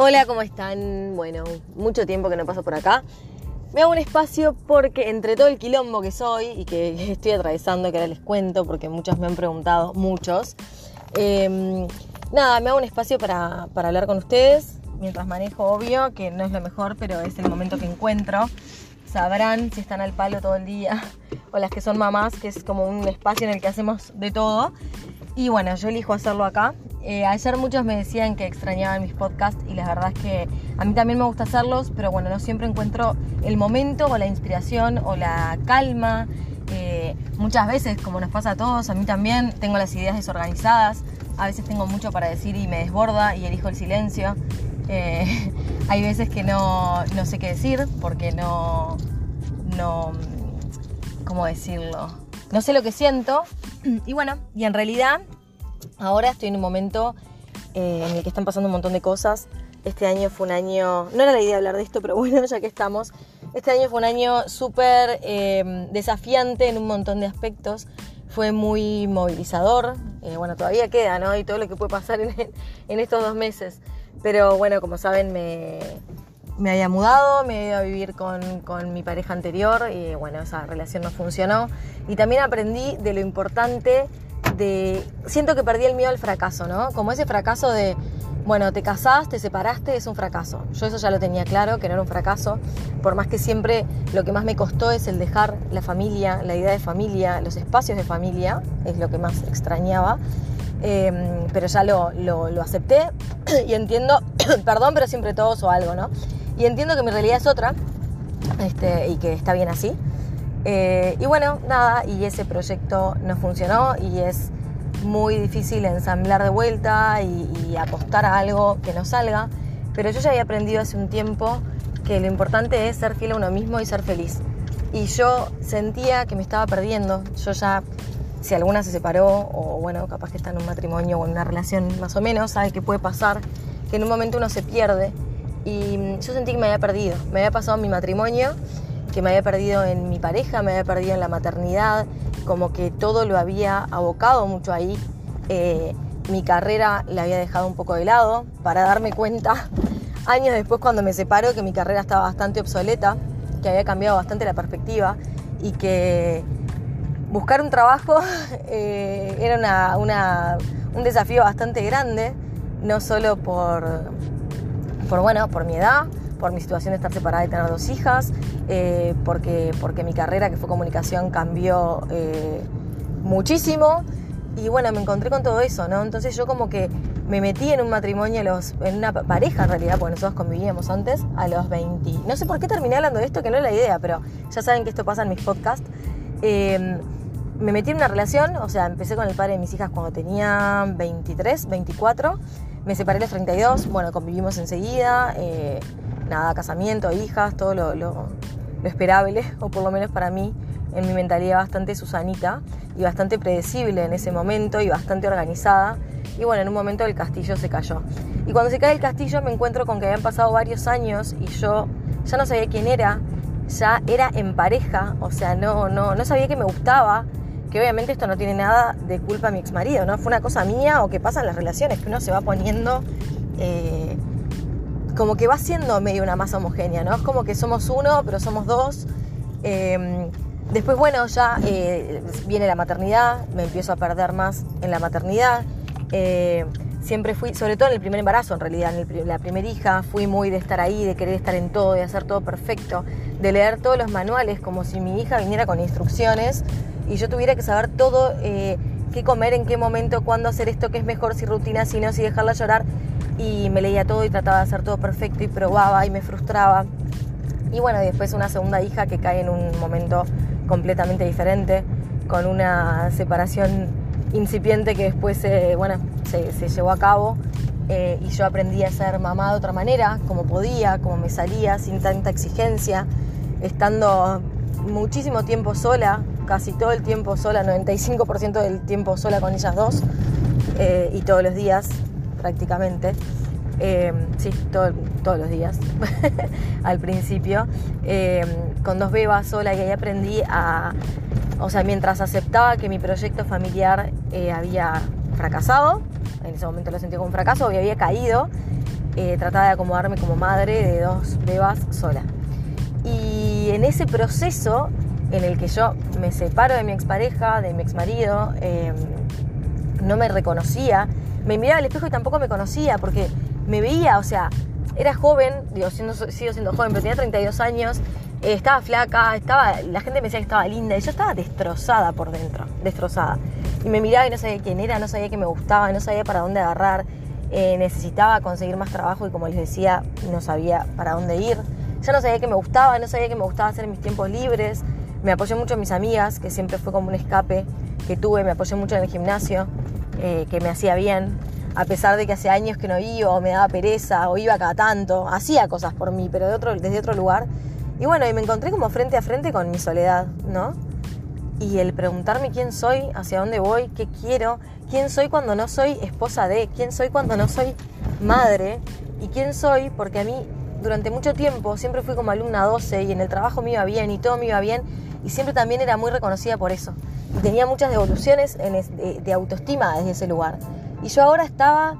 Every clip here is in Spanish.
Hola, ¿cómo están? Bueno, mucho tiempo que no paso por acá. Me hago un espacio porque entre todo el quilombo que soy y que estoy atravesando, que ahora les cuento porque muchos me han preguntado, muchos, em, nada, me hago un espacio para, para hablar con ustedes mientras manejo, obvio, que no es lo mejor, pero es el momento que encuentro. Sabrán si están al palo todo el día o las que son mamás, que es como un espacio en el que hacemos de todo. Y bueno, yo elijo hacerlo acá eh, ayer muchos me decían que extrañaban mis podcasts y la verdad es que a mí también me gusta hacerlos, pero bueno, no siempre encuentro el momento o la inspiración o la calma. Eh, muchas veces, como nos pasa a todos, a mí también tengo las ideas desorganizadas, a veces tengo mucho para decir y me desborda y elijo el silencio. Eh, hay veces que no, no, sé qué decir porque no, no, ¿cómo decirlo? No sé lo que siento. Y bueno, y en realidad Ahora estoy en un momento eh, en el que están pasando un montón de cosas. Este año fue un año, no era la idea hablar de esto, pero bueno, ya que estamos, este año fue un año súper eh, desafiante en un montón de aspectos. Fue muy movilizador, eh, bueno, todavía queda, ¿no? Y todo lo que puede pasar en, estos dos meses. Pero bueno, como saben, me, me había mudado, me había ido a vivir con, con, mi pareja anterior y bueno, esa relación no funcionó. Y también aprendí de lo importante siento que perdí el miedo al fracaso, ¿no? Como ese fracaso de, bueno, te casás, te separaste, es un fracaso. Yo eso ya lo tenía claro, que no era un fracaso, por más que siempre lo que más me costó es el dejar la familia, la idea de familia, los espacios de familia, es lo que más extrañaba. Em, pero ya lo, lo, acepté y entiendo, perdón, pero siempre todos o algo, ¿no? Y entiendo que mi realidad es otra este, y que está bien así. Eh, y bueno, nada, y ese proyecto no funcionó y es muy difícil ensamblar de vuelta y, apostar a algo que no salga. Pero yo ya había aprendido hace un tiempo que lo importante es ser fiel a uno mismo y ser feliz. Y yo sentía que me estaba perdiendo. Yo ya, si alguna se separó, o bueno, capaz que está en un matrimonio o en una relación más o menos, sabe que puede pasar, que en un momento uno se pierde. Y yo sentí que me había perdido. Me había pasado mi matrimonio que me había perdido en mi pareja, me había perdido en la maternidad, como que todo lo había abocado mucho ahí. Eh, mi carrera la había dejado un poco de lado para darme cuenta años después cuando me separo que mi carrera estaba bastante obsoleta, que había cambiado bastante la perspectiva y que buscar un trabajo eh, era un desafío bastante grande, no solo por, por, bueno, por mi edad, por mi situación de estar separada y tener dos hijas, eh, porque, porque mi carrera, que fue comunicación, cambió eh, muchísimo. Y bueno, me encontré con todo eso, ¿no? Entonces yo como que me metí en un matrimonio, los, en una pareja en realidad, porque nosotros convivíamos antes, a los 20. No sé por qué terminé hablando de esto, que no es la idea, pero ya saben que esto pasa en mis podcasts. Em, me metí en una relación, o sea, empecé con el padre de mis hijas cuando tenía 23, 24. Me separé a los 32, bueno, convivimos enseguida. Eh, nada, casamiento, hijas, todo lo, esperable, o por lo menos para mí, en mi mentalidad bastante susanita y bastante predecible en ese momento y bastante organizada. Y bueno, en un momento el castillo se cayó. Y cuando se cae el castillo me encuentro con que habían pasado varios años y yo ya no sabía quién era, ya era en pareja, o sea, no, no, no sabía que me gustaba, que obviamente esto no tiene nada de culpa a mi ex marido, ¿no? Fue una cosa mía o que pasa en las relaciones, que uno se va poniendo eh, como que va siendo medio una masa homogénea, ¿no? Es como que somos uno, pero somos dos. Em, después, bueno, ya eh, viene la maternidad, me empiezo a perder más en la maternidad. Eh, siempre fui, sobre todo en el primer embarazo, en realidad, en la primera hija, fui muy de estar ahí, de querer estar en todo, de hacer todo perfecto, de leer todos los manuales como si mi hija viniera con instrucciones y yo tuviera que saber todo, eh, qué comer, en qué momento, cuándo hacer esto, qué es mejor, si rutina, si no, si dejarla llorar y me leía todo y trataba de hacer todo perfecto y probaba y me frustraba. Y bueno, después una segunda hija que cae en un momento completamente diferente, con una separación incipiente que después bueno, se, llevó a cabo eh, y yo aprendí a ser mamá de otra manera, como podía, como me salía, sin tanta exigencia, estando muchísimo tiempo sola, casi todo el tiempo sola, 95% del tiempo sola con ellas dos eh, y todos los días prácticamente. Eh, sí, todos los días, al principio, eh, con dos bebas sola y ahí aprendí a, o sea, mientras aceptaba que mi proyecto familiar eh, había fracasado, en ese momento lo sentí como un fracaso, había caído, eh, trataba de acomodarme como madre de dos bebas sola. Y en ese proceso en el que yo me separo de mi expareja, de mi exmarido, no me reconocía, me miraba al espejo y tampoco me conocía porque me veía, o sea, era joven, digo, siendo, sigo siendo joven, pero tenía 32 años, eh, estaba flaca, estaba, la gente me decía que estaba linda y yo estaba destrozada por dentro, destrozada. Y me miraba y no sabía quién era, no sabía qué me gustaba, no sabía para dónde agarrar, eh, necesitaba conseguir más trabajo y como les decía, no sabía para dónde ir. Ya no sabía qué me gustaba, no sabía qué me gustaba hacer mis tiempos libres. Me apoyé mucho en mis amigas, que siempre fue como un escape que tuve, me apoyé mucho en el gimnasio, eh, que me hacía bien, a pesar de que hace años que no iba o me daba pereza o iba cada tanto, hacía cosas por mí, pero de otro, desde otro lugar. Y bueno, y me encontré como frente a frente con mi soledad, ¿no? Y el preguntarme quién soy, hacia dónde voy, qué quiero, quién soy cuando no soy esposa de, quién soy cuando no soy madre y quién soy porque a mí durante mucho tiempo siempre fui como alumna 12 y en el trabajo me iba bien y todo me iba bien y siempre también era muy reconocida por eso. Tenía muchas devoluciones de, autoestima desde ese lugar. Y yo ahora estaba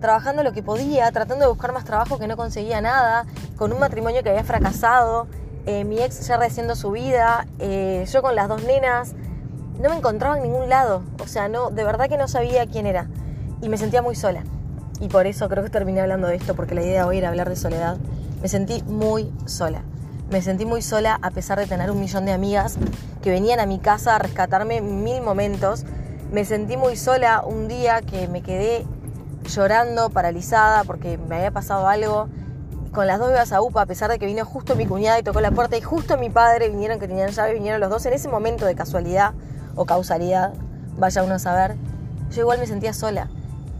trabajando lo que podía, tratando de buscar más trabajo que no conseguía nada, con un matrimonio que había fracasado, eh, mi ex ya rehaciendo su vida, eh, yo con las dos nenas, no me encontraba en ningún lado, o sea, no, de verdad que no sabía quién era y me sentía muy sola. Y por eso creo que terminé hablando de esto, porque la idea hoy era hablar de soledad. Me sentí muy sola. Me sentí muy sola a pesar de tener un millón de amigas que venían a mi casa a rescatarme mil momentos. Me sentí muy sola un día que me quedé llorando, paralizada, porque me había pasado algo. Con las dos bebas a UPA, a pesar de que vino justo mi cuñada y tocó la puerta y justo mi padre vinieron que tenían llave, vinieron los dos en ese momento de casualidad o causalidad, vaya uno a saber. Yo igual me sentía sola.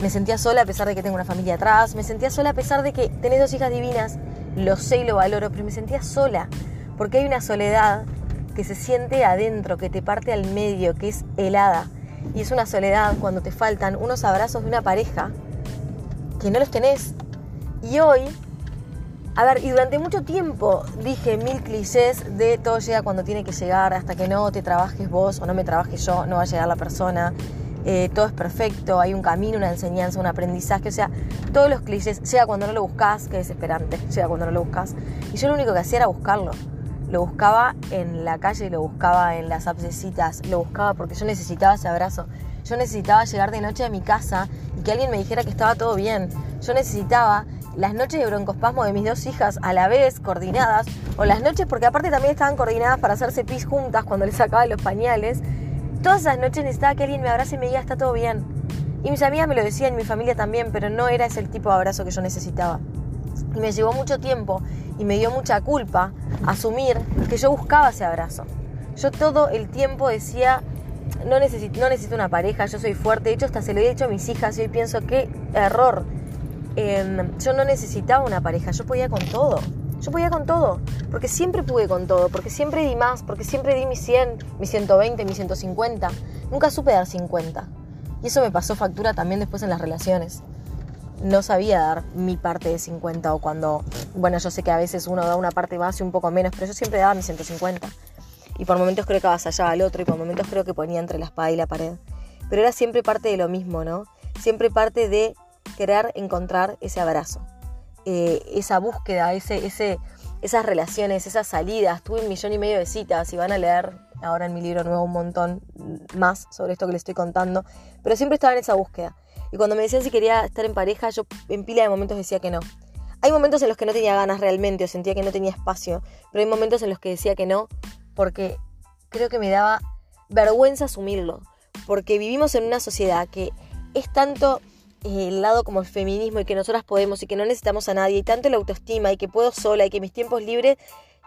Me sentía sola a pesar de que tengo una familia atrás, me sentía sola a pesar de que tenés dos hijas divinas, lo sé y lo valoro, pero me sentía sola, porque hay una soledad que se siente adentro, que te parte al medio, que es helada. Y es una soledad cuando te faltan unos abrazos de una pareja que no los tenés. Y hoy, a ver, y durante mucho tiempo dije mil clichés de todo llega cuando tiene que llegar, hasta que no te trabajes vos o no me trabajes yo, no va a llegar la persona. Eh, todo es perfecto, hay un camino, una enseñanza, un aprendizaje, o sea, todos los clichés, llega cuando no lo buscas, que desesperante, llega cuando no lo buscas. Y yo lo único que hacía era buscarlo. Lo buscaba en la calle, lo buscaba en las abscesitas, lo buscaba porque yo necesitaba ese abrazo. Yo necesitaba llegar de noche a mi casa y que alguien me dijera que estaba todo bien. Yo necesitaba las noches de broncospasmo de mis dos hijas a la vez, coordinadas, o las noches, porque aparte también estaban coordinadas para hacerse pis juntas cuando les sacaba los pañales. Todas esas noches necesitaba que alguien me abrace y me diga, está todo bien. Y mis amigas me lo decían, mi familia también, pero no era ese el tipo de abrazo que yo necesitaba. Y me llevó mucho tiempo y me dio mucha culpa asumir que yo buscaba ese abrazo. Yo todo el tiempo decía, no necesito, no necesito una pareja, yo soy fuerte. De hecho, hasta se lo he dicho a mis hijas y hoy pienso, qué error. Em, yo no necesitaba una pareja, yo podía con todo. Yo podía con todo, porque siempre pude con todo, porque siempre di más, porque siempre di mi 100, mi 120, mi 150. Nunca supe dar 50. Y eso me pasó factura también después en las relaciones. No sabía dar mi parte de 50 o cuando, bueno, yo sé que a veces uno da una parte más y un poco menos, pero yo siempre daba mi 150. Y por momentos creo que avasallaba al otro y por momentos creo que ponía entre la espada y la pared. Pero era siempre parte de lo mismo, ¿no? Siempre parte de querer encontrar ese abrazo. Eh, esa búsqueda, esas relaciones, esas salidas. Tuve un millón y medio de citas y van a leer ahora en mi libro nuevo un montón más sobre esto que les estoy contando. Pero siempre estaba en esa búsqueda. Y cuando me decían si quería estar en pareja, yo en pila de momentos decía que no. Hay momentos en los que no tenía ganas realmente o sentía que no tenía espacio, pero hay momentos en los que decía que no porque creo que me daba vergüenza asumirlo, porque vivimos en una sociedad que es tanto el lado como el feminismo y que nosotras podemos y que no necesitamos a nadie y tanto la autoestima y que puedo sola y que mis tiempos libres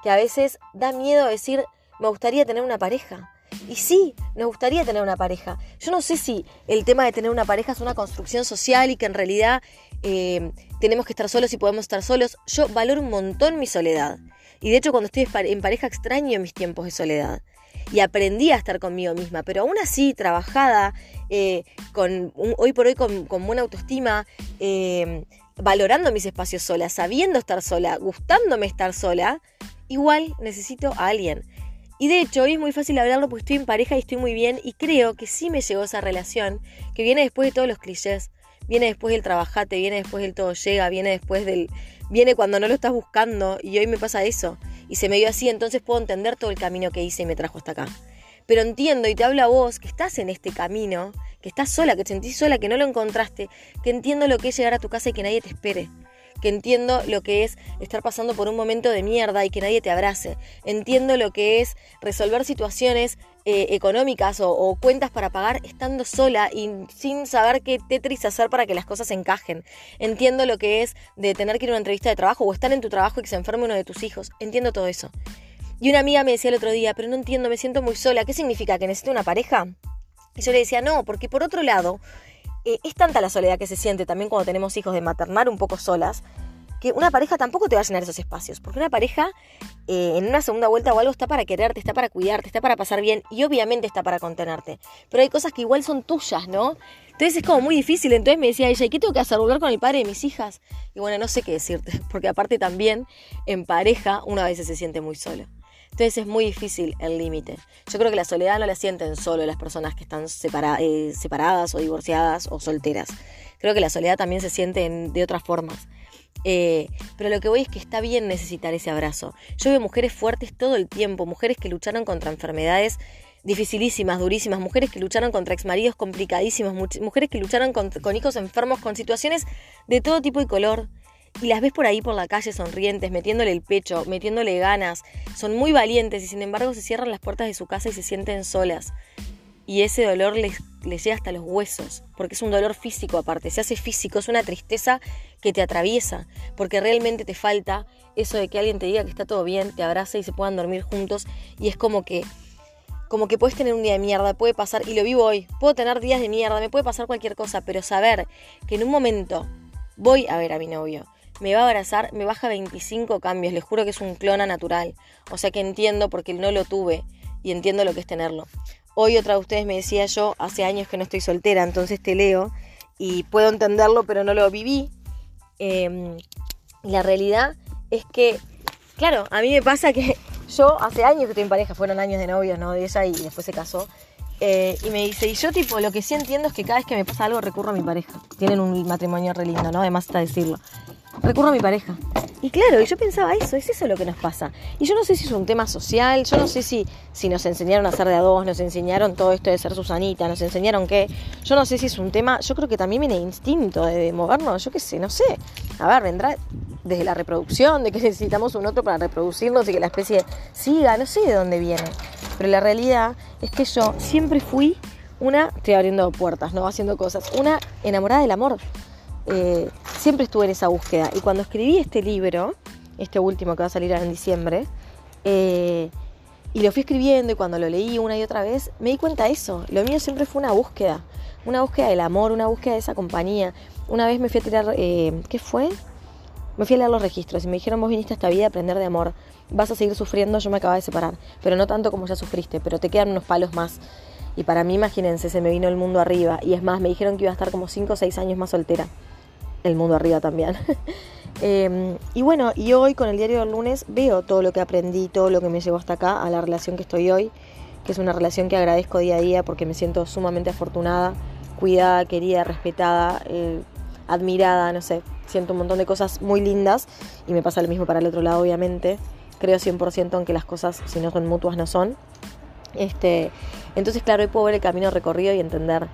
que a veces da miedo decir me gustaría tener una pareja. Y sí, nos gustaría tener una pareja. Yo no sé si el tema de tener una pareja es una construcción social y que en realidad eh, tenemos que estar solos y podemos estar solos. Yo valoro un montón mi soledad. Y de hecho cuando estoy en pareja extraño mis tiempos de soledad y aprendí a estar conmigo misma, pero aún así, trabajada, eh, con hoy por hoy con, buena autoestima, eh, valorando mis espacios sola, sabiendo estar sola, gustándome estar sola, igual necesito a alguien. Y de hecho, hoy es muy fácil hablarlo porque estoy en pareja y estoy muy bien y creo que sí me llegó esa relación que viene después de todos los clichés. viene después del trabajate, viene después del todo llega, viene después del... viene cuando no lo estás buscando y hoy me pasa eso y se me dio así, entonces puedo entender todo el camino que hice y me trajo hasta acá. Pero entiendo y te hablo a vos que estás en este camino, que estás sola, que te sentís sola, que no lo encontraste, que entiendo lo que es llegar a tu casa y que nadie te espere que entiendo lo que es estar pasando por un momento de mierda y que nadie te abrace. Entiendo lo que es resolver situaciones eh, económicas o, cuentas para pagar estando sola y sin saber qué Tetris hacer para que las cosas encajen. Entiendo lo que es de tener que ir a una entrevista de trabajo o estar en tu trabajo y que se enferme uno de tus hijos. Entiendo todo eso. Y una amiga me decía el otro día, pero no entiendo, me siento muy sola. ¿Qué significa? ¿Que necesito una pareja? Y yo le decía, no, porque por otro lado, eh, es tanta la soledad que se siente también cuando tenemos hijos de maternar un poco solas, que una pareja tampoco te va a llenar esos espacios, porque una pareja eh, en una segunda vuelta o algo está para quererte, está para cuidarte, está para pasar bien y obviamente está para contenerte. Pero hay cosas que igual son tuyas, ¿no? Entonces es como muy difícil. Entonces me decía ella, ¿y qué tengo que hacer? ¿Volver con el padre de mis hijas? Y bueno, no sé qué decirte, porque aparte también en pareja una vez se siente muy solo. Entonces es muy difícil el límite. Yo creo que la soledad no la sienten solo las personas que están eh, separadas o divorciadas o solteras. Creo que la soledad también se siente de otras formas. Eh, pero lo que voy es que está bien necesitar ese abrazo. Yo veo mujeres fuertes todo el tiempo, mujeres que lucharon contra enfermedades dificilísimas, durísimas, mujeres que lucharon contra exmaridos complicadísimos, mujeres que lucharon con, con hijos enfermos, con situaciones de todo tipo y color y las ves por ahí por la calle sonrientes, metiéndole el pecho, metiéndole ganas, son muy valientes y sin embargo se cierran las puertas de su casa y se sienten solas. Y ese dolor les, llega hasta los huesos, porque es un dolor físico aparte, se hace físico, es una tristeza que te atraviesa, porque realmente te falta eso de que alguien te diga que está todo bien, te abrace y se puedan dormir juntos y es como que como que puedes tener un día de mierda, puede pasar, y lo vivo hoy, puedo tener días de mierda, me puede pasar cualquier cosa, pero saber que en un momento voy a ver a mi novio, me va a abrazar, me baja 25 cambios, les juro que es un clona natural. O sea que entiendo porque no lo tuve y entiendo lo que es tenerlo. Hoy otra de ustedes me decía yo, hace años que no estoy soltera, entonces te leo y puedo entenderlo, pero no lo viví. Em, la realidad es que, claro, a mí me pasa que yo hace años que estoy en pareja, fueron años de novio, ¿no? De ella y después se casó. Eh, y me dice, y yo tipo, lo que sí entiendo es que cada vez que me pasa algo recurro a mi pareja. Tienen un matrimonio re lindo, ¿no? Además está decirlo recurro a mi pareja. Y claro, yo pensaba eso, es eso lo que nos pasa. Y yo no sé si es un tema social, yo no sé si, si nos enseñaron a ser de a nos enseñaron todo esto de ser Susanita, nos enseñaron que, yo no sé si es un tema, yo creo que también viene instinto de movernos, yo qué sé, no sé. A ver, vendrá desde la reproducción, de que necesitamos un otro para reproducirnos y que la especie siga, no sé de dónde viene. Pero la realidad es que yo siempre fui una, estoy abriendo puertas, ¿no? Haciendo cosas, una enamorada del amor. Eh, siempre estuve en esa búsqueda. Y cuando escribí este libro, este último que va a salir en diciembre, eh, y lo fui escribiendo y cuando lo leí una y otra vez, me di cuenta de eso. Lo mío siempre fue una búsqueda. Una búsqueda del amor, una búsqueda de esa compañía. Una vez me fui a tirar, eh, ¿qué fue? Me fui a leer los registros y me dijeron, vos viniste a esta vida a aprender de amor. Vas a seguir sufriendo, yo me acabo de separar. Pero no tanto como ya sufriste, pero te quedan unos palos más. Y para mí, imagínense, se me vino el mundo arriba. Y es más, me dijeron que iba a estar como 5 o 6 años más soltera el mundo arriba también. Em, y bueno, y hoy con el diario del lunes veo todo lo que aprendí, todo lo que me llevó hasta acá, a la relación que estoy hoy, que es una relación que agradezco día a día porque me siento sumamente afortunada, cuidada, querida, respetada, eh, admirada, no sé, siento un montón de cosas muy lindas y me pasa lo mismo para el otro lado, obviamente. Creo 100% en que las cosas, si no son mutuas, no son. Este, entonces, claro, hoy puedo ver el camino recorrido y entender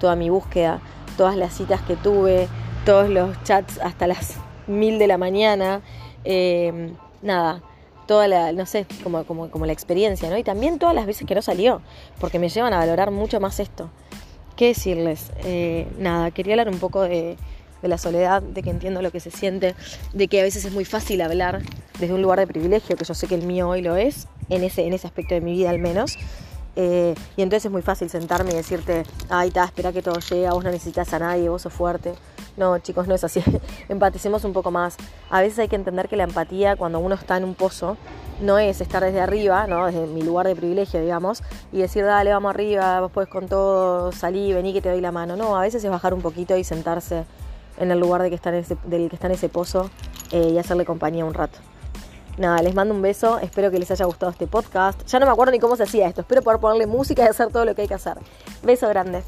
toda mi búsqueda, todas las citas que tuve, todos los chats hasta las mil de la mañana, eh, nada, toda la, no sé, como, como, como la experiencia, ¿no? Y también todas las veces que no salió, porque me llevan a valorar mucho más esto. ¿Qué decirles? Eh, nada, quería hablar un poco de, de la soledad, de que entiendo lo que se siente, de que a veces es muy fácil hablar desde un lugar de privilegio, que yo sé que el mío hoy lo es, en ese, en ese aspecto de mi vida al menos, eh, y entonces es muy fácil sentarme y decirte, ay, está, espera que todo llegue, vos no necesitas a nadie, vos sos fuerte. No, chicos, no es así. Empaticemos un poco más. A veces hay que entender que la empatía, cuando uno está en un pozo, no es estar desde arriba, ¿no? desde mi lugar de privilegio, digamos, y decir, dale, vamos arriba, vos puedes con todo, salí, vení que te doy la mano. No, a veces es bajar un poquito y sentarse en el lugar de que está en ese, del que está en ese pozo eh, y hacerle compañía un rato. Nada, les mando un beso, espero que les haya gustado este podcast. Ya no me acuerdo ni cómo se hacía esto, espero poder ponerle música y hacer todo lo que hay que hacer. Beso grande.